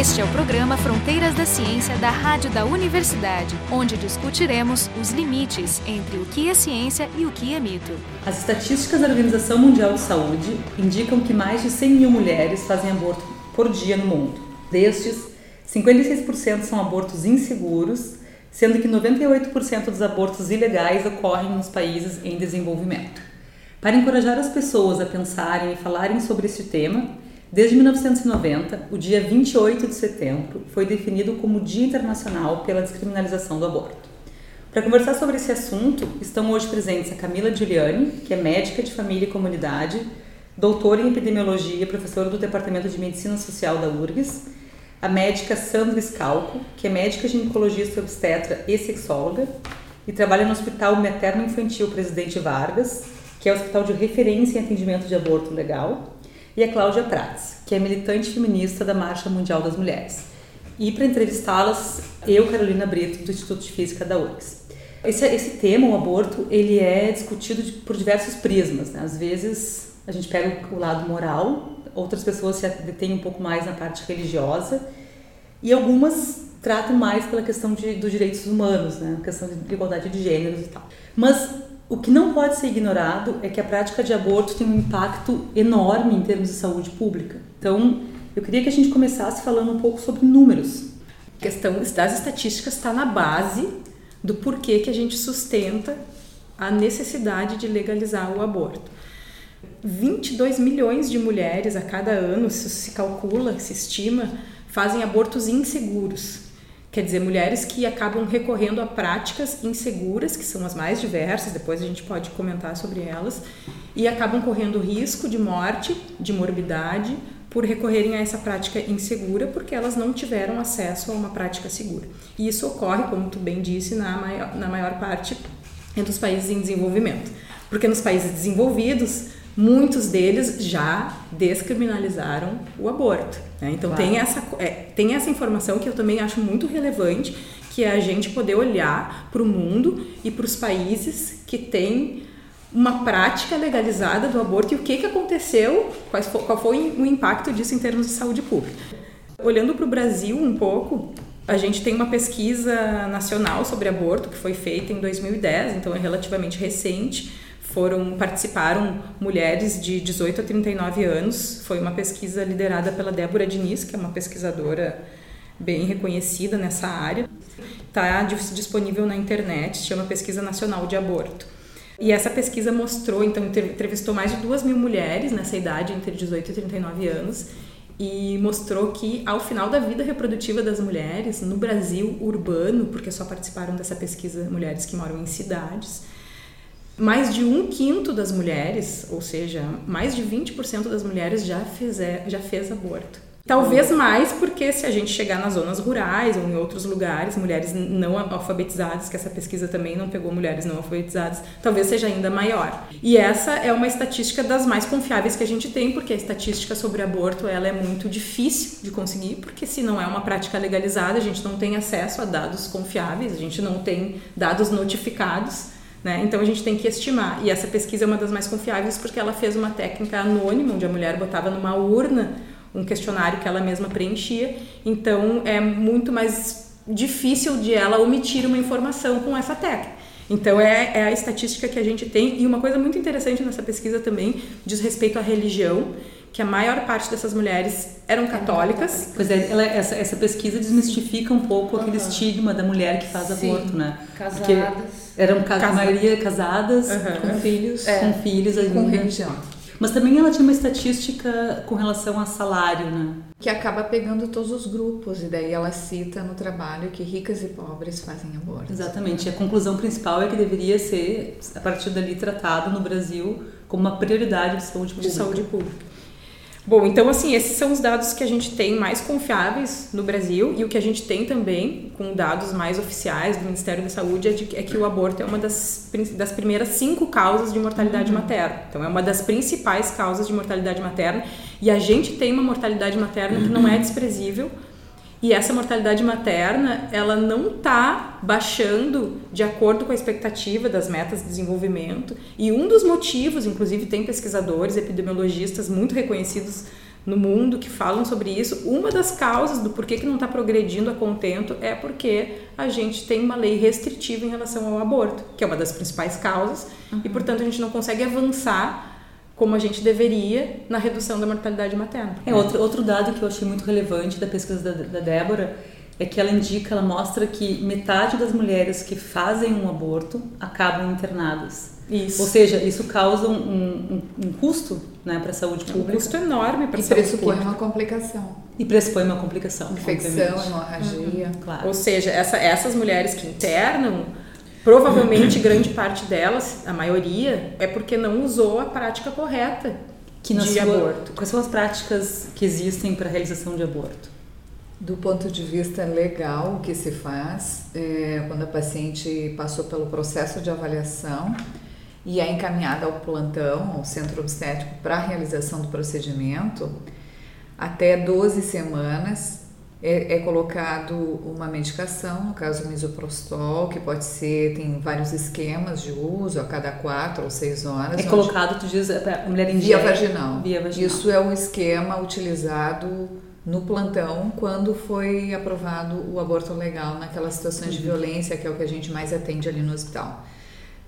Este é o programa Fronteiras da Ciência da Rádio da Universidade, onde discutiremos os limites entre o que é ciência e o que é mito. As estatísticas da Organização Mundial de Saúde indicam que mais de 100 mil mulheres fazem aborto por dia no mundo. Destes, 56% são abortos inseguros, sendo que 98% dos abortos ilegais ocorrem nos países em desenvolvimento. Para encorajar as pessoas a pensarem e falarem sobre este tema, desde 1990, o dia 28 de setembro foi definido como Dia Internacional pela Descriminalização do Aborto. Para conversar sobre esse assunto, estão hoje presentes a Camila Giuliani, que é médica de família e comunidade, doutora em epidemiologia e professora do Departamento de Medicina Social da URGS, a médica Sandra Scalco, que é médica ginecologista obstetra e sexóloga e trabalha no Hospital Materno Infantil Presidente Vargas, que é o hospital de referência em atendimento de aborto legal, e a Cláudia Prats, que é militante feminista da Marcha Mundial das Mulheres. E para entrevistá-las, eu, Carolina Brito, do Instituto de Física da URGS. Esse, esse tema, o aborto, ele é discutido de, por diversos prismas. Né? Às vezes a gente pega o lado moral, outras pessoas se detêm um pouco mais na parte religiosa e algumas tratam mais pela questão de, dos direitos humanos, né? a questão de igualdade de gêneros e tal. Mas o que não pode ser ignorado é que a prática de aborto tem um impacto enorme em termos de saúde pública. Então, eu queria que a gente começasse falando um pouco sobre números. A questão das estatísticas está na base do porquê que a gente sustenta a necessidade de legalizar o aborto. 22 milhões de mulheres a cada ano, se, calcula, se estima, fazem abortos inseguros. Quer dizer, mulheres que acabam recorrendo a práticas inseguras, que são as mais diversas, depois a gente pode comentar sobre elas, e acabam correndo risco de morte, de morbidade, por recorrerem a essa prática insegura, porque elas não tiveram acesso a uma prática segura. E isso ocorre, como tu bem disse, na maior, na maior parte entre os países em desenvolvimento. Porque nos países desenvolvidos, muitos deles já descriminalizaram o aborto. Né? Então claro. tem, essa, é, tem essa informação que eu também acho muito relevante, que é a gente poder olhar para o mundo e para os países que têm uma prática legalizada do aborto e o que, que aconteceu, foi, qual foi o impacto disso em termos de saúde pública. Olhando para o Brasil um pouco, a gente tem uma pesquisa nacional sobre aborto que foi feita em 2010, então é relativamente recente, foram participaram mulheres de 18 a 39 anos. Foi uma pesquisa liderada pela Débora Diniz, que é uma pesquisadora bem reconhecida nessa área. Está disponível na internet, chama Pesquisa Nacional de Aborto. E essa pesquisa mostrou, então, entrevistou mais de duas mil mulheres nessa idade, entre 18 e 39 anos, e mostrou que ao final da vida reprodutiva das mulheres, no Brasil urbano, porque só participaram dessa pesquisa mulheres que moram em cidades, mais de um quinto das mulheres, ou seja, mais de 20% das mulheres já, fizer, já fez aborto. Talvez mais porque se a gente chegar nas zonas rurais ou em outros lugares, mulheres não alfabetizadas, que essa pesquisa também não pegou mulheres não alfabetizadas, talvez seja ainda maior. E essa é uma estatística das mais confiáveis que a gente tem, porque a estatística sobre aborto ela é muito difícil de conseguir, porque se não é uma prática legalizada, a gente não tem acesso a dados confiáveis, a gente não tem dados notificados. Né? Então a gente tem que estimar. E essa pesquisa é uma das mais confiáveis porque ela fez uma técnica anônima, onde a mulher botava numa urna um questionário que ela mesma preenchia. Então é muito mais difícil de ela omitir uma informação com essa técnica. Então é, é, a estatística que a gente tem. E uma coisa muito interessante nessa pesquisa também diz respeito à religião que a maior parte dessas mulheres eram católicas. Pois é, ela, essa, essa pesquisa desmistifica um pouco uhum. aquele estigma da mulher que faz Sim, aborto, né? Casadas. Porque eram ca a maioria casadas, uhum. com filhos, é, com filhos ainda. com religião. Mas também ela tinha uma estatística com relação a salário, né? Que acaba pegando todos os grupos, e daí ela cita no trabalho que ricas e pobres fazem aborto. Exatamente. E a conclusão principal é que deveria ser, a partir dali, tratado no Brasil como uma prioridade de saúde pública. De saúde pública. Bom, então assim, esses são os dados que a gente tem mais confiáveis no Brasil e o que a gente tem também, com dados mais oficiais do Ministério da Saúde, é, de, é que o aborto é uma das, das primeiras cinco causas de mortalidade uhum. materna. Então, é uma das principais causas de mortalidade materna e a gente tem uma mortalidade materna que não é desprezível, e essa mortalidade materna, ela não está baixando de acordo com a expectativa das metas de desenvolvimento. E um dos motivos, inclusive tem pesquisadores, epidemiologistas muito reconhecidos no mundo que falam sobre isso. Uma das causas do porquê que não está progredindo a contento é porque a gente tem uma lei restritiva em relação ao aborto, que é uma das principais causas, uhum. e portanto a gente não consegue avançar como a gente deveria na redução da mortalidade materna. É outro, outro dado que eu achei muito relevante da pesquisa da, da Débora é que ela indica, ela mostra que metade das mulheres que fazem um aborto acabam internadas. Isso. Ou seja, isso causa um, um, um custo né, para a saúde pública. Um custo enorme para a saúde pública. E pressupõe uma complicação. E pressupõe uma complicação. Infecção, hemorragia. Uhum, claro. Ou seja, essa, essas mulheres que internam, provavelmente grande parte delas, a maioria, é porque não usou a prática correta que de sua, aborto. Quais são as práticas que existem para a realização de aborto? Do ponto de vista legal, o que se faz é, quando a paciente passou pelo processo de avaliação, e é encaminhada ao plantão, ao centro obstétrico, para a realização do procedimento, até 12 semanas é, é, colocado uma medicação, no caso o misoprostol, que pode ser, tem vários esquemas de uso, a cada 4 ou 6 horas. É colocado, tu diz, a mulher Via vaginal. Via vaginal. Isso é um esquema utilizado no plantão quando foi aprovado o aborto legal naquelas situações uhum. de violência, que é o que a gente mais atende ali no hospital.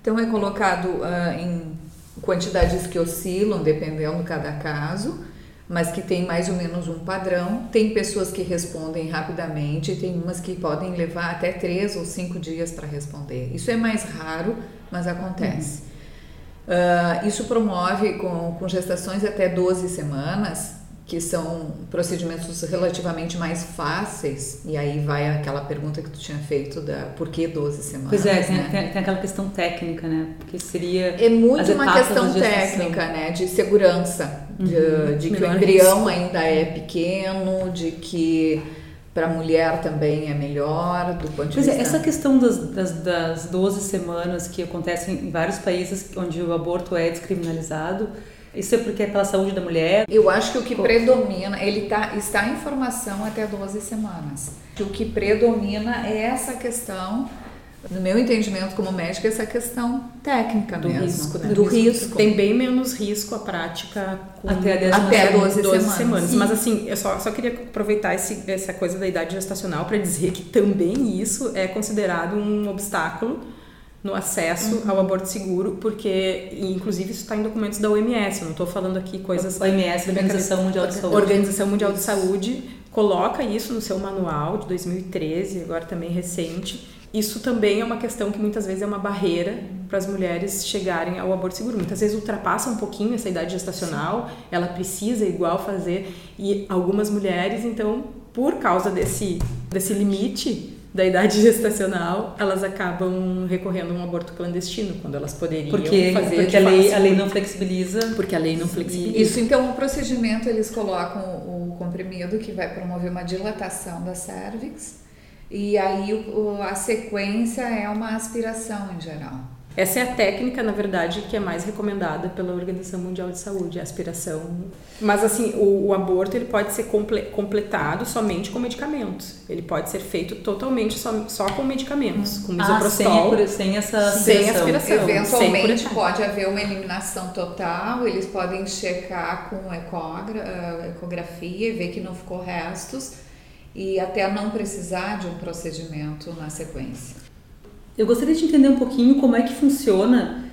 Então é colocado uh, em quantidades que oscilam dependendo de cada caso, mas que tem mais ou menos um padrão. Tem pessoas que respondem rapidamente, tem umas que podem levar até três ou cinco dias para responder. Isso é mais raro, mas acontece. Uhum. Uh, isso promove com, com gestações até 12 semanas que são procedimentos relativamente mais fáceis, e aí vai aquela pergunta que tu tinha feito da por que 12 semanas. Pois é, tem, né? tem, tem aquela questão técnica, né? Porque seria. É muito uma questão técnica, né? De segurança, uhum. de, de que o embrião risco. ainda é pequeno, de que para a mulher também é melhor do ponto de pois é, vista. É, essa questão das, das, das 12 semanas que acontece em vários países onde o aborto é descriminalizado isso é porque é pela saúde da mulher? Eu acho que o que predomina, ele tá, está em formação até 12 semanas. O que predomina é essa questão no meu entendimento como médica, essa questão técnica do mesmo. risco, né? Do, risco. Tem bem menos risco a prática com até, até 12, 12 semanas. semanas. Mas assim, eu só, só queria aproveitar esse, essa coisa da idade gestacional para dizer que também isso é considerado um obstáculo no acesso uhum. ao aborto seguro, porque, inclusive, isso está em documentos da OMS, eu não estou falando aqui coisas... OMS, Organização Mundial de Saúde. Organização Mundial de Saúde coloca isso no seu manual de 2013, agora também recente. Isso também é uma questão que muitas vezes é uma barreira para as mulheres chegarem ao aborto seguro. Muitas vezes ultrapassa um pouquinho essa idade gestacional, ela precisa igual fazer, e algumas mulheres, então, por causa desse, desse limite, da idade gestacional, elas acabam recorrendo a um aborto clandestino, quando elas poderiam porque, fazer Porque a lei, a lei não flexibiliza. Porque a lei não flexibiliza. Isso, então, o procedimento, eles colocam o comprimido que vai promover uma dilatação da cervix, e aí o, a sequência é uma aspiração em geral. Essa é a técnica, na verdade, que é mais recomendada pela Organização Mundial de Saúde, a aspiração. Mas assim, o, o aborto ele pode ser comple, completado somente com medicamentos. Ele pode ser feito totalmente só, só com medicamentos, com misoprostol. Ah, sem, sem essa sem aspiração. Eventualmente sem pode haver uma eliminação total, eles podem checar com ecogra, eh, ecografia e ver que não ficou restos e até não precisar de um procedimento na sequência. Eu gostaria de entender um pouquinho como é que funciona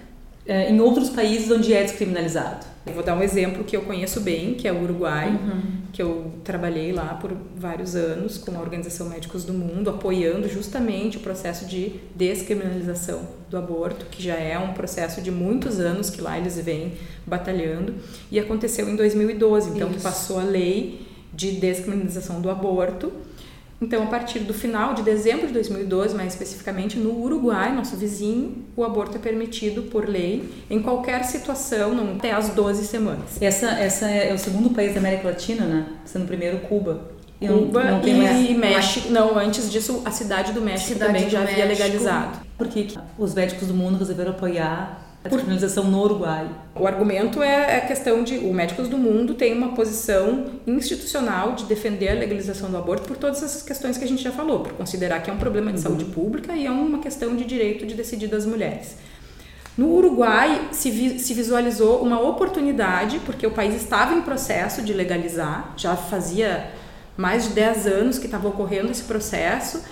é, em outros países onde é descriminalizado. Eu vou dar um exemplo que eu conheço bem, que é o Uruguai, uhum. que eu trabalhei lá por vários anos com a Organização Médicos do Mundo, apoiando justamente o processo de descriminalização do aborto, que já é um processo de muitos anos que lá eles vêm batalhando, e aconteceu em 2012, então Isso. que passou a lei de descriminalização do aborto então, a partir do final de dezembro de 2012, mais especificamente no Uruguai, nosso vizinho, o aborto é permitido por lei em qualquer situação, não até as 12 semanas. Essa, essa é o segundo país da América Latina, né? Sendo o primeiro Cuba. Cuba não, não e mais, México. Não, antes disso, a cidade do México cidade também já México. havia legalizado. Por que os médicos do mundo resolveram apoiar a descriminalização no Uruguai. O argumento é a questão de o Médicos do Mundo tem uma posição institucional de defender a legalização do aborto por todas essas questões que a gente já falou, por considerar que é um problema de uhum. saúde pública e é uma questão de direito de decidir das mulheres. No Uruguai se, vi, se visualizou uma oportunidade, porque o país estava em processo de legalizar, já fazia mais de 10 anos que estava ocorrendo esse processo,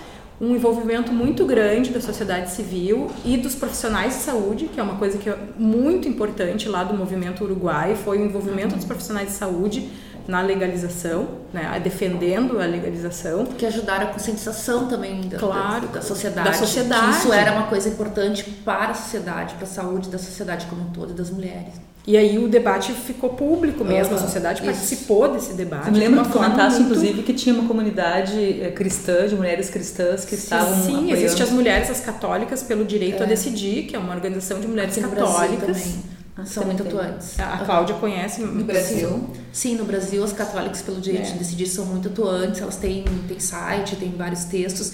um envolvimento muito grande da sociedade civil e dos profissionais de saúde, que é uma coisa que é muito importante lá do movimento uruguai, foi o envolvimento dos profissionais de saúde na legalização, né, defendendo a legalização. Que ajudaram a conscientização também da, claro, da, da sociedade. Da sociedade. isso era uma coisa importante para a sociedade, para a saúde da sociedade como um todo e das mulheres. E aí o debate ficou público mesmo, uhum. a sociedade Isso. participou desse debate. Você me lembra que comentasse, muito... inclusive, que tinha uma comunidade eh, cristã, de mulheres cristãs que estavam Sim, sim existem as Mulheres as Católicas pelo Direito é. a Decidir, que é uma organização de mulheres Aqui católicas. Ah, São muito atuantes. A Cláudia conhece no Brasil? Sim, no Brasil as católicas pelo direito é. de decidir são muito atuantes, elas têm, têm site, têm vários textos.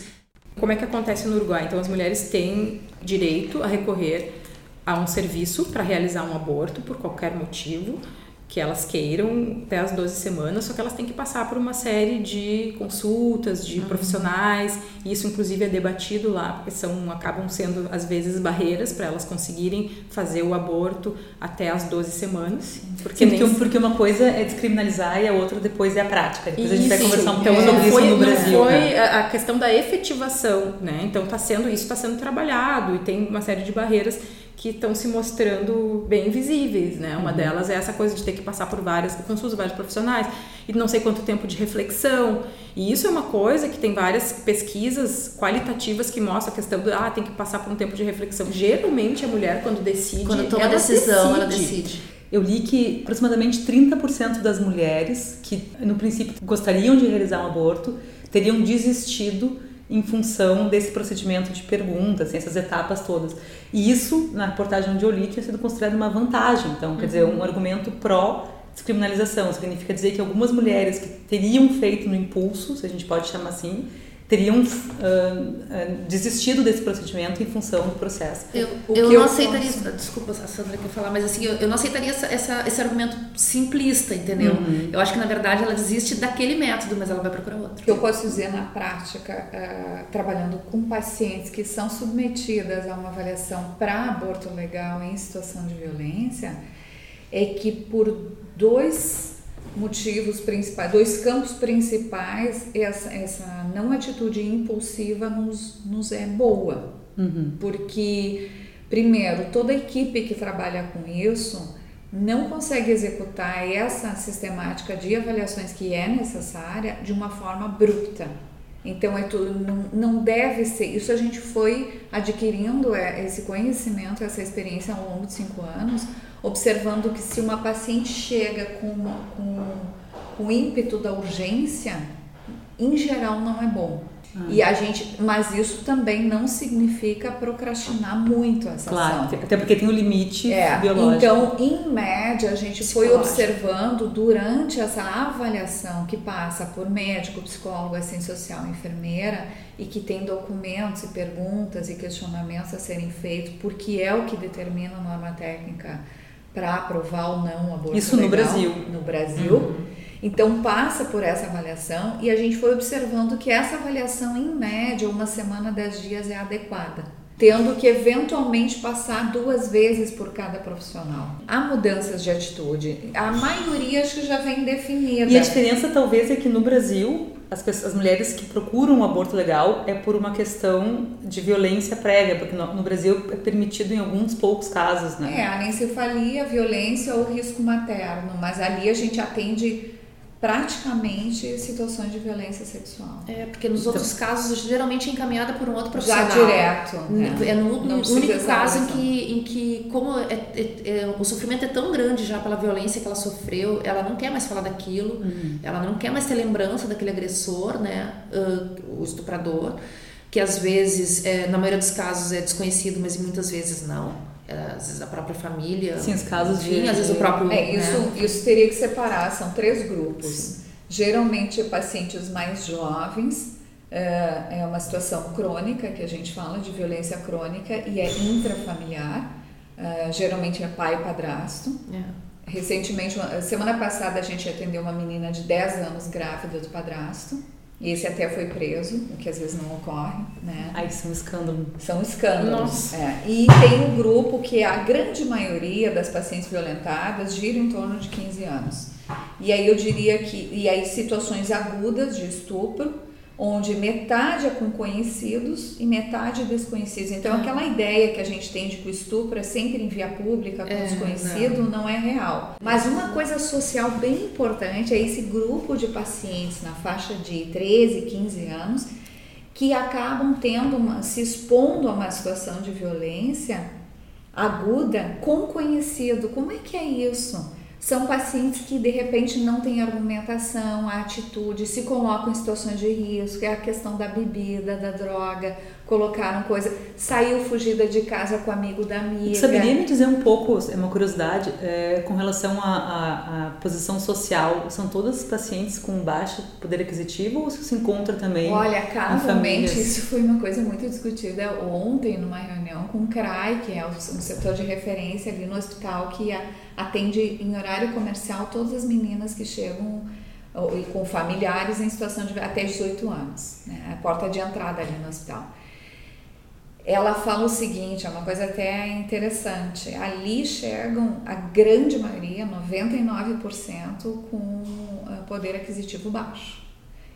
Como é que acontece no Uruguai? Então as mulheres têm direito a recorrer a um serviço para realizar um aborto por qualquer motivo que elas queiram até as 12 semanas, só que elas têm que passar por uma série de consultas de uhum. profissionais, e isso inclusive é debatido lá, porque são acabam sendo às vezes barreiras para elas conseguirem fazer o aborto até as 12 semanas. Porque, Sim, porque, porque, uma coisa é descriminalizar e a outra depois é a prática. Depois isso, a gente vai conversar um pouco então, sobre isso no Brasil. Foi né? a questão da efetivação, né? Então tá sendo isso está sendo trabalhado e tem uma série de barreiras que estão se mostrando bem visíveis, né? Uma uhum. delas é essa coisa de ter que passar por várias consultas, vários profissionais e não sei quanto tempo de reflexão. E isso é uma coisa que tem várias pesquisas qualitativas que mostram a questão do ah, tem que passar por um tempo de reflexão. Geralmente a mulher quando decide, quando toma a decisão, decide. ela decide. Eu li que aproximadamente 30% das mulheres que no princípio gostariam de realizar um aborto teriam desistido em função desse procedimento de perguntas, assim, essas etapas todas. E isso, na reportagem onde tinha sido considerado uma vantagem. Então, quer uhum. dizer, um argumento pró descriminalização. Significa dizer que algumas mulheres que teriam feito no impulso, se a gente pode chamar assim, teriam uh, desistido desse procedimento em função do processo. Eu, eu não aceitaria, posso... desculpa a Sandra quer falar, mas assim, eu, eu não aceitaria essa, essa, esse argumento simplista, entendeu? Uhum. Eu acho que na verdade ela desiste daquele método, mas ela vai procurar outro. Eu posso dizer na prática, uh, trabalhando com pacientes que são submetidas a uma avaliação para aborto legal em situação de violência, é que por dois motivos principais, dois campos principais, essa, essa não atitude impulsiva nos, nos é boa. Uhum. Porque, primeiro, toda a equipe que trabalha com isso não consegue executar essa sistemática de avaliações que é necessária de uma forma abrupta. Então, é tudo, não, não deve ser. Isso a gente foi adquirindo é, esse conhecimento, essa experiência ao longo de cinco anos, observando que se uma paciente chega com, com, com o ímpeto da urgência, em geral não é bom. Ah. E a gente, mas isso também não significa procrastinar muito essa claro, ação. até porque tem um limite é, biológico. Então, em média, a gente foi observando durante essa avaliação que passa por médico, psicólogo, assistente social, enfermeira e que tem documentos e perguntas e questionamentos a serem feitos, porque é o que determina a norma técnica para aprovar ou não o aborto Isso legal, no Brasil. No Brasil. Uhum. Então passa por essa avaliação e a gente foi observando que essa avaliação, em média, uma semana, dez dias é adequada. Tendo que eventualmente passar duas vezes por cada profissional. Há mudanças de atitude. A maioria acho que já vem definida. E a diferença talvez é que no Brasil as, pessoas, as mulheres que procuram um aborto legal é por uma questão de violência prévia, porque no, no, Brasil é permitido em alguns poucos casos, né? É, a anencefalia, a violência ou risco materno, mas ali a gente atende praticamente situações de violência sexual. É, porque nos então, outros casos geralmente é encaminhada por um outro profissional. Já direto. Né? É no, no único caso em que, em que como é, é, é, o sofrimento é tão grande já pela violência que ela sofreu, ela não quer mais falar daquilo, uhum. ela não quer mais ter lembrança daquele agressor, né, uh, o estuprador, que às vezes, é, na maioria dos casos é desconhecido, mas muitas vezes não às vezes a própria família. Sim, os casos de. Sim, às vezes o próprio. É, isso, né? isso teria que separar, são três grupos. Sim. Geralmente pacientes mais jovens, é, é uma situação crônica, que a gente fala de violência crônica, e é intrafamiliar, é, geralmente é pai e padrasto. É. Recentemente, semana passada, a gente atendeu uma menina de 10 anos grávida do padrasto. Esse até foi preso, o que às vezes não ocorre, né? Aí são escândalos. São escândalos. Nossa. É. E tem um grupo que a grande maioria das pacientes violentadas gira em torno de 15 anos. E aí eu diria que, e aí situações agudas de estupro, onde metade é com conhecidos e metade desconhecidos. Então, Ah. aquela ideia que a gente tem de que o estupro é sempre em via pública com É, desconhecido não. é real. Mas uma coisa social bem importante é esse grupo de pacientes na faixa de 13, 15 anos que acabam tendo uma, se expondo a uma situação de violência aguda com conhecido. Como é que é isso? São pacientes que de repente não têm argumentação, a atitude, se colocam em situações de risco, é a questão da bebida, da droga, colocaram coisa, saiu fugida de casa com amigo da amiga. Saberia me dizer um pouco, é uma curiosidade, é, com relação à, posição social? São todas pacientes com baixo poder aquisitivo ou se encontra também? Olha, casualmente isso foi uma coisa muito discutida ontem numa reunião com o CRAI, que é um setor de referência ali no hospital que atende em horário comercial todas as meninas que chegam ou- e com familiares em situação de até 18 anos, né? a porta de entrada ali no hospital. Ela fala o seguinte, é uma coisa até interessante. Ali chegam a grande maioria, 99%, com eh, poder aquisitivo baixo.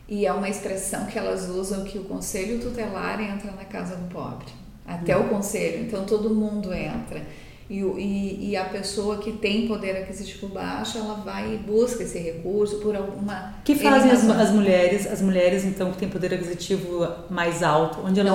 E é uma expressão que elas usam que o conselho tutelar entra na casa do pobre. Até o conselho, então todo mundo entra. E, e, e a pessoa que tem poder aquisitivo baixo, ela vai e busca esse recurso por alguma. Que fazem as, as mulheres, as mulheres então que têm poder aquisitivo mais alto? Onde Não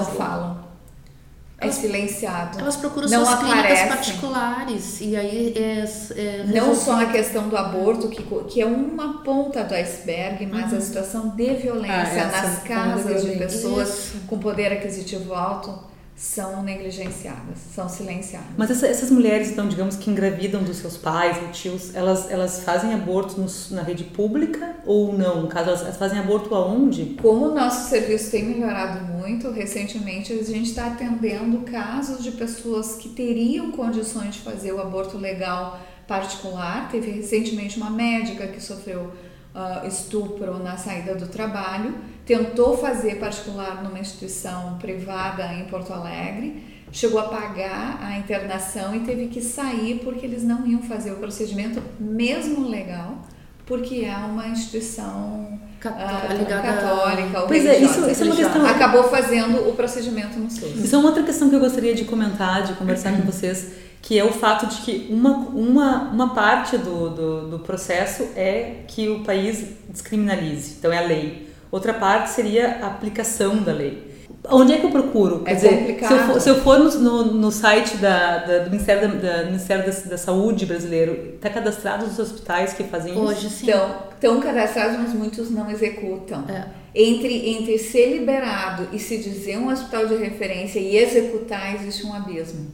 elas. É silenciado. Elas procuram Não suas clínicas aparecem. particulares. E aí é. é Não resolvido. só a questão do aborto, que, que é uma ponta do iceberg, mas a situação de violência Ah, nas ponta casas de pessoas Isso. com poder aquisitivo alto são negligenciadas, são silenciadas. Mas essa- essas mulheres, então, digamos que engravidam dos seus pais tios, elas, elas fazem aborto na rede pública ou não? No caso, elas, elas fazem aborto aonde? Como o nosso serviço tem melhorado muito, recentemente a gente está atendendo casos de pessoas que teriam condições de fazer o aborto legal particular. Teve recentemente uma médica que sofreu ah, estupro na saída do trabalho, tentou fazer particular numa instituição privada em Porto Alegre, chegou a pagar a internação e teve que sair porque eles não iam fazer o procedimento, mesmo legal, porque é uma instituição ah, ligada- católica ou Pois é, isso- isso é uma questão- Acabou fazendo o procedimento no SUS. Isso é uma outra questão que eu gostaria de comentar, de conversar com vocês, que é o fato de que uma, uma, uma parte do, do, do processo é que o país descriminalize, então é a lei. Outra parte seria a aplicação da lei. Onde é que eu procuro? Quer É dizer, complicado. se eu for, se eu for no, no, no site da, da- do Ministério, da, da- Ministério da, da Saúde brasileiro, está cadastrado os hospitais que fazem isso? Hoje sim. Então, estão cadastrados, mas muitos não executam. É. Entre, entre ser liberado e se dizer um hospital de referência e executar, existe um abismo.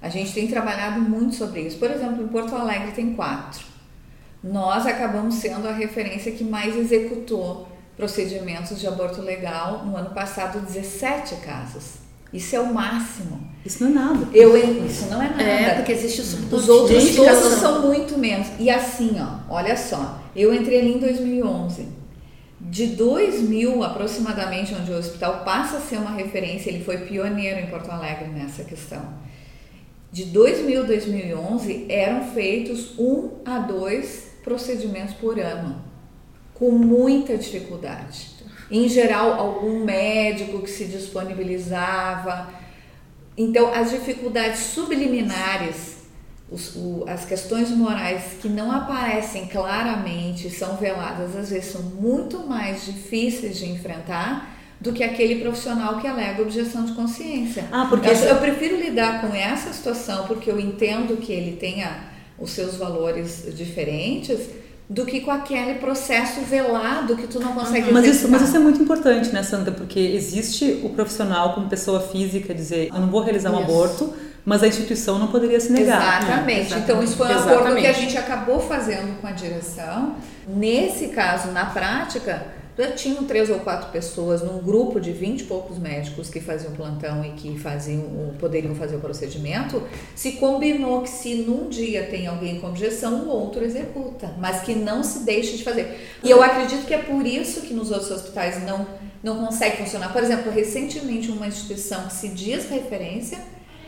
A gente tem trabalhado muito sobre isso. Por exemplo, em Porto Alegre tem quatro. Nós acabamos sendo a referência que mais executou procedimentos de aborto legal. No ano passado, 17 casos. Isso é o máximo. Isso não é nada. Eu, isso não é nada. É, porque existe o Os outros Gente, todos Indicação. são muito menos. E assim, ó, olha só, eu entrei ali em 2011. De 2000 aproximadamente, onde o hospital passa a ser uma referência, ele foi pioneiro em Porto Alegre nessa questão. De 2000 a 2011 eram feitos um a dois procedimentos por ano, com muita dificuldade. Em geral, algum médico que se disponibilizava, então, as dificuldades subliminares, os- o- as questões morais que não aparecem claramente, são veladas, às vezes são muito mais difíceis de enfrentar do que aquele profissional que alega objeção de consciência. Ah, porque eu, eu prefiro lidar com essa situação porque eu entendo que ele tenha os seus valores diferentes do que com aquele processo velado que tu não consegue Mas isso, mas isso é muito importante, né, Sandra? Porque existe o profissional como pessoa física dizer, eu não vou realizar um Isso. aborto, mas a instituição não poderia se negar. Exatamente. Né? Então, isso foi um Exatamente. acordo que a gente acabou fazendo com a direção. Nesse caso, na prática, tinham três ou quatro pessoas num grupo de vinte e poucos médicos que faziam plantão e que faziam, poderiam fazer o procedimento, se combinou que se num dia tem alguém com objeção, o outro executa, mas que não se deixe de fazer. E eu acredito que é por isso que nos outros hospitais não, não consegue funcionar. Por exemplo, recentemente uma instituição que se diz referência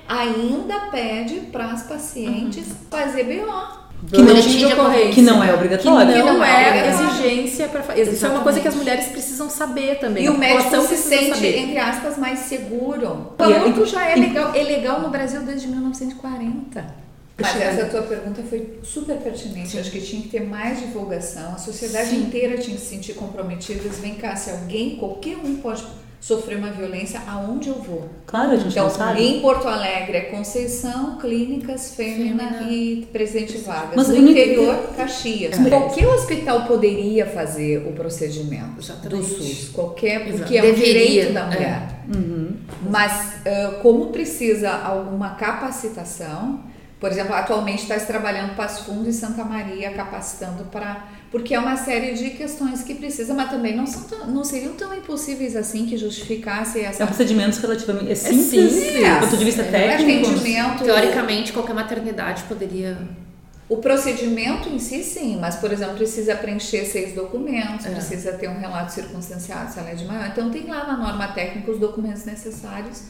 ainda pede para as pacientes uhum. fazer BO que não, de ocorrência. que não é obrigatório. Que não, não é, é exigência para fazer. Isso é uma coisa que as mulheres precisam saber também. E o médico se sente, saber. entre aspas, mais seguro. O aborto já é legal, é legal no Brasil desde 1940. Mas essa tua pergunta foi super pertinente. Sim. Acho que tinha que ter mais divulgação. A sociedade Sim. inteira tinha que se sentir comprometida. Vem cá, se alguém, qualquer um pode sofrer uma violência, aonde eu vou? Claro, a gente então, não sabe. Em Porto Alegre é Conceição, Clínicas, Fêmea e Presidente Vargas. Mas no interior, não... Caxias. É. Qualquer hospital poderia fazer o procedimento Exatamente. do SUS. Qualquer, porque Exato. é um Deveria. direito da mulher. É. Uhum. Mas uh, como precisa alguma capacitação, por exemplo, atualmente está se trabalhando Passo Fundo e Santa Maria capacitando para porque é uma série de questões que precisa, mas também não, são tão, não seriam tão impossíveis assim que justificasse essa. São procedimentos relativamente é simples, é simples. do ponto de vista é, técnico. Atendimento. Teoricamente, qualquer maternidade poderia. O procedimento em si, sim, mas, por exemplo, precisa preencher seis documentos, é. precisa ter um relato circunstanciado se ela é de maior. Então, tem lá na norma técnica os documentos necessários.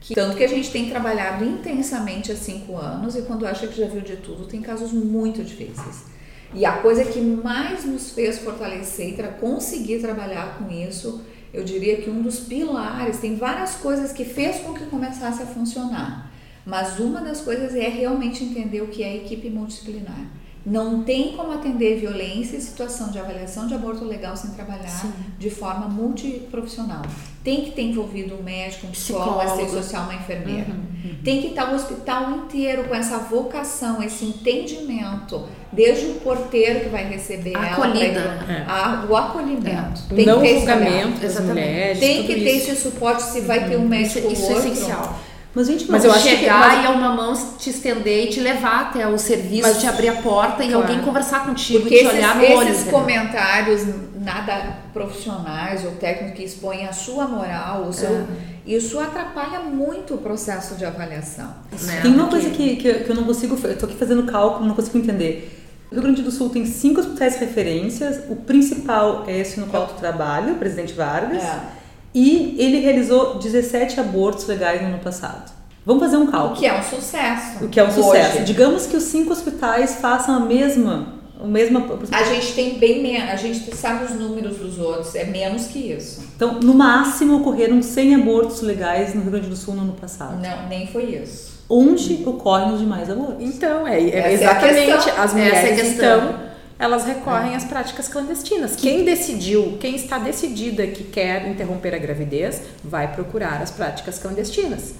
Que, tanto que a gente tem trabalhado intensamente há cinco anos e quando acha que já viu de tudo, tem casos muito difíceis. E a coisa que mais nos fez fortalecer e conseguir trabalhar com isso, eu diria que um dos pilares, tem várias coisas que fez com que começasse a funcionar. Mas uma das coisas é realmente entender o que é equipe multidisciplinar. Não tem como atender violência e situação de avaliação de aborto legal sem trabalhar Sim. de forma multiprofissional. Tem que ter envolvido um médico, um psicólogo, assistente social, uma enfermeira. Uhum, uhum. Tem que estar o hospital inteiro com essa vocação, esse entendimento, desde o porteiro que vai receber Acolhida. ela, é. a, o acolhimento. É. Tem não que ter julgamento das mulheres. Tem que ter esse suporte se vai uhum. ter um uhum. médico isso, isso é essencial. Mas, gente, mas eu acho chegar que, mas... e uma mão te estender e te levar até o serviço, mas, te abrir a porta e claro. alguém conversar contigo Porque e te esses, olhar no olho. Esses comentários nada profissionais ou técnicos que expõem a sua moral, o seu, é. isso atrapalha muito o processo de avaliação. Né? Tem uma coisa que, que, que eu não consigo, eu tô aqui fazendo cálculo, não consigo entender. O Rio Grande do Sul tem cinco hospitais referências, o principal é esse no qual tu trabalha, o Presidente Vargas. É e ele realizou 17 abortos legais no ano passado. Vamos fazer um cálculo. O que é um sucesso. O que é um sucesso. Hoje. Digamos que os cinco hospitais façam a mesma. O mesmo... A gente tem bem menos, a gente sabe os números dos outros, é menos que isso. Então, no máximo, ocorreram 100 abortos legais no Rio Grande do Sul no ano passado. Não, nem foi isso. Onde ocorrem os demais abortos? Então, é, é exatamente. É as mulheres, é então, elas recorrem é. às práticas clandestinas. Quem decidiu, quem está decidida que quer interromper a gravidez, vai procurar as práticas clandestinas.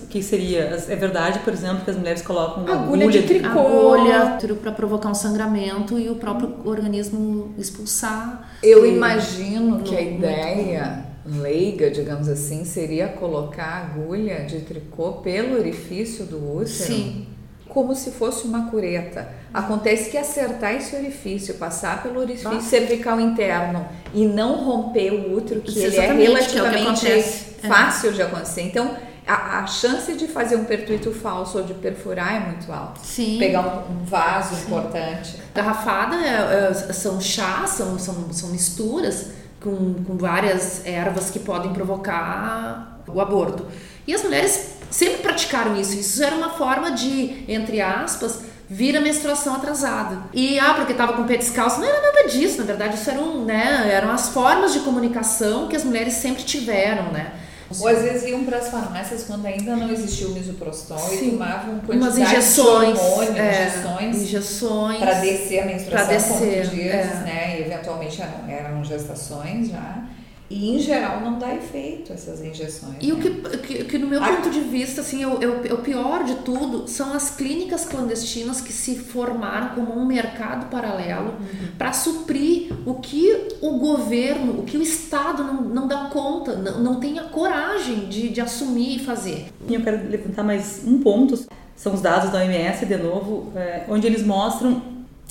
O que seria? É verdade, por exemplo, que as mulheres colocam agulha, agulha de tricô, agulha para provocar um sangramento e o próprio organismo expulsar. Eu imagino que a ideia leiga, digamos assim, seria colocar agulha de tricô pelo orifício do útero. Sim como se fosse uma cureta. Acontece que acertar esse orifício, passar pelo orifício Nossa. cervical interno e não romper o útero, que ele é relativamente é fácil de acontecer. Então, a, a, chance de fazer um pertuito falso ou de perfurar é muito alta. Sim. Pegar um, um vaso Sim. importante. Garrafada é, é, são chás, são, são, são misturas com, com várias ervas que podem provocar o aborto. E as mulheres sempre praticaram isso. Isso era uma forma de, entre aspas, vir a menstruação atrasada. E, ah, porque estava com o pé descalço. Não era nada disso, na verdade. Isso eram, né, eram as formas de comunicação que as mulheres sempre tiveram, né? Ou às vezes iam para as farmácias quando ainda não existia o misoprostol Sim. e tomavam umas injeções, de hormônio, é, injeções, injeções para descer a menstruação descer, por dias, é. né? E eventualmente eram, eram gestações já. E em geral não dá efeito essas injeções. E né? o que, que, que, no meu a... ponto de vista, assim, é o, é o pior de tudo são as clínicas clandestinas que se formaram como um mercado paralelo uhum. para suprir o que o governo, o que o Estado não, não dá conta, não, não tem a coragem de, de assumir e fazer. Eu quero levantar mais um ponto, são os dados da OMS, de novo, é, onde eles mostram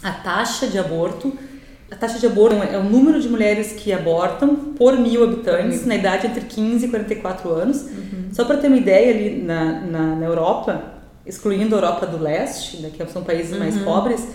a taxa de aborto A taxa de aborto é o número de mulheres que abortam por mil habitantes na idade entre 15 e 44 anos. Uhum. Só para ter uma ideia, ali na, na, na, Europa, excluindo a Europa do Leste, né, que são países uhum. mais pobres,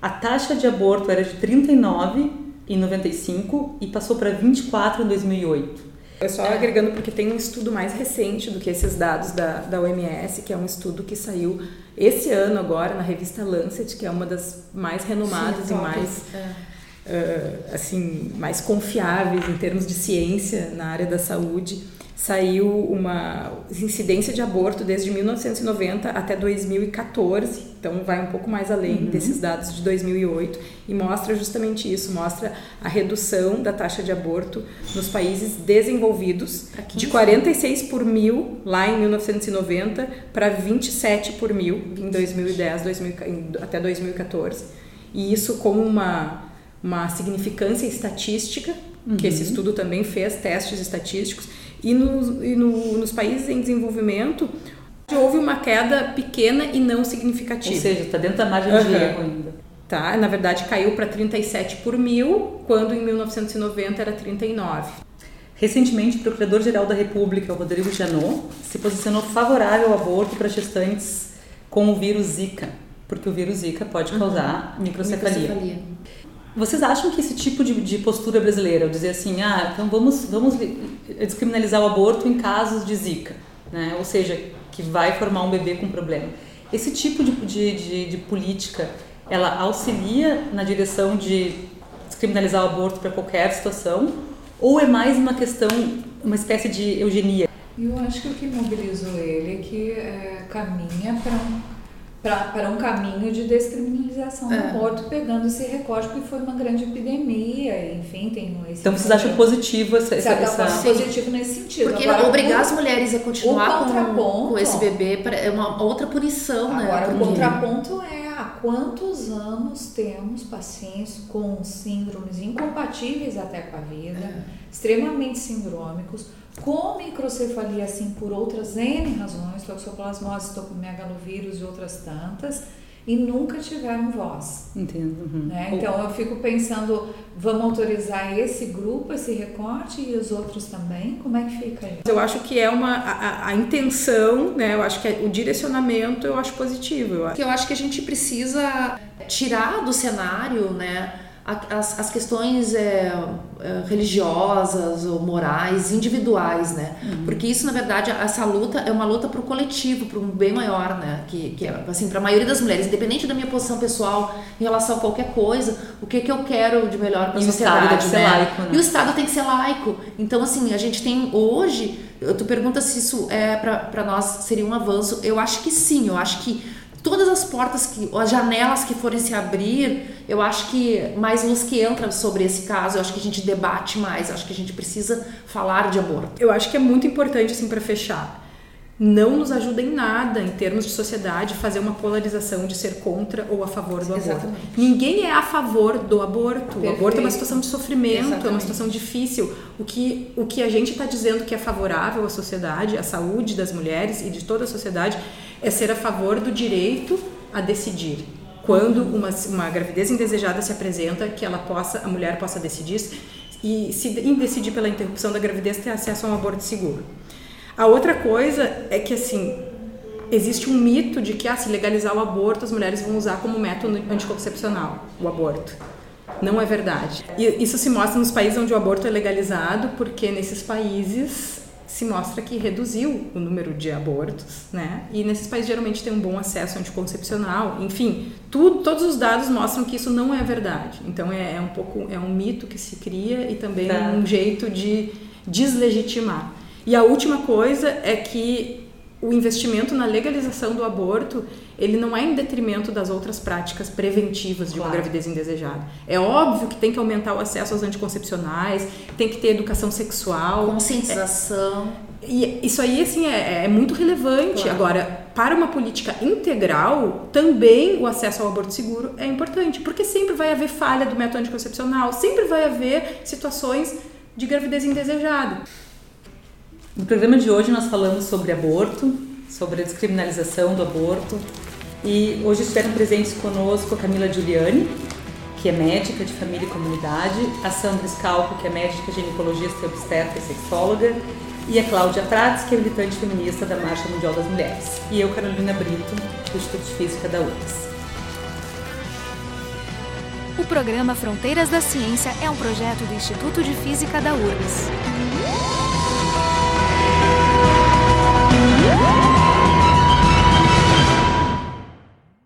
a taxa de aborto era de 39 em 95 e passou para 24 em 2008. Eu só é. agregando porque tem um estudo mais recente do que esses dados da, da OMS, que é um estudo que saiu esse ano agora na revista Lancet, que é uma das mais renomadas Sim, e mais é. Uh, assim mais confiáveis em termos de ciência na área da saúde saiu uma incidência de aborto desde 1990 até 2014, então vai um pouco mais além uhum. desses dados de 2008 e mostra justamente isso, mostra a redução da taxa de aborto nos países desenvolvidos de 46 por mil lá em 1990 para 27 por mil em 2010 2000, até 2014 e isso como uma uma significância estatística uhum. que esse estudo também fez testes estatísticos e, no, e no, nos países em desenvolvimento houve uma queda pequena e não significativa. Ou seja, está dentro da margem uhum. de erro ainda. Tá, na verdade caiu para 37 por mil, quando em 1990 era 39. Recentemente, o Procurador-Geral da República, Rodrigo Janot, se posicionou favorável ao aborto para gestantes com o vírus Zika, porque o vírus Zika pode causar uhum. microcefalia. microcefalia. Vocês acham que esse tipo de, de postura brasileira, dizer assim, ah, então vamos, vamos descriminalizar o aborto em casos de zika, né? ou seja, que vai formar um bebê com problema, esse tipo de, de, de, de política, ela auxilia na direção de descriminalizar o aborto para qualquer situação, ou é mais uma questão, uma espécie de eugenia? Eu acho que o que mobilizou ele é que é, caminha para um para um caminho de descriminalização do é. aborto, pegando esse recorte, porque foi uma grande epidemia, enfim, tem esse Então vocês acham positivo essa, essa, essa... positivo nesse sentido. Porque Agora, obrigar as mulheres a continuar com, com esse bebê é uma outra punição, né? Agora, né? o contraponto é há quantos anos temos pacientes com síndromes incompatíveis até com a vida, é. extremamente sindrômicos, com microcefalia, assim, por outras N razões, toxoplasmose, tocomegalovírus e outras tantas, e nunca tiveram voz. Entendo. Uhum. Né? Então eu fico pensando, vamos autorizar esse grupo, esse recorte e os outros também? Como é que fica isso? Eu acho que é uma a, a intenção, né? Eu acho que é, o direcionamento eu acho positivo. Eu acho. eu acho que a gente precisa tirar do cenário, né? As, as questões é, é, religiosas ou morais individuais, né? Uhum. Porque isso, na verdade, essa luta é uma luta para o coletivo, para um bem maior, né? Que, que é, assim, para a maioria das mulheres, independente da minha posição pessoal em relação a qualquer coisa, o que, que eu quero de melhor para a sociedade, o Estado né? Laico, né? E o Estado tem que ser laico. Então, assim, a gente tem hoje, tu pergunta se isso é para nós seria um avanço. Eu acho que sim, eu acho que todas as portas que as janelas que forem se abrir eu acho que mais luz que entra sobre esse caso eu acho que a gente debate mais eu acho que a gente precisa falar de aborto. Eu acho que é muito importante assim para fechar não nos ajuda em nada em termos de sociedade fazer uma polarização de ser contra ou a favor do Exatamente. aborto. Ninguém é a favor do aborto. Perfeito. O aborto é uma situação de sofrimento, Exatamente. é uma situação difícil. O que, o que a gente está dizendo que é favorável à sociedade, à saúde das mulheres e de toda a sociedade, é ser a favor do direito a decidir. Quando uma, uma gravidez indesejada se apresenta, que ela possa, a mulher possa decidir e se decidir pela interrupção da gravidez ter acesso a um aborto seguro. A outra coisa é que assim existe um mito de que ah, se legalizar o aborto as mulheres vão usar como método anticoncepcional o aborto. Não é verdade. E isso se mostra nos países onde o aborto é legalizado, porque nesses países se mostra que reduziu o número de abortos, né? E nesses países geralmente tem um bom acesso anticoncepcional, enfim, tudo, todos os dados mostram que isso não é verdade. Então é, é um pouco é um mito que se cria e também tá. um jeito de deslegitimar. E a última coisa é que o investimento na legalização do aborto ele não é em detrimento das outras práticas preventivas de claro. uma gravidez indesejada. É óbvio que tem que aumentar o acesso aos anticoncepcionais, tem que ter educação sexual, conscientização. É, e isso aí assim é, é muito relevante. Claro. Agora, para uma política integral, também o acesso ao aborto seguro é importante, porque sempre vai haver falha do método anticoncepcional, sempre vai haver situações de gravidez indesejada. No programa de hoje nós falamos sobre aborto, sobre a descriminalização do aborto, e hoje estiveram presentes conosco a Camila Giuliani, que é médica de família e comunidade, a Sandra Scalco, que é médica ginecologista obstetra e sexóloga, e a Cláudia Prates, que é militante feminista da Marcha Mundial das Mulheres. E eu, Carolina Brito, do Instituto de Física da UFRGS. O programa Fronteiras da Ciência é um projeto do Instituto de Física da URGS.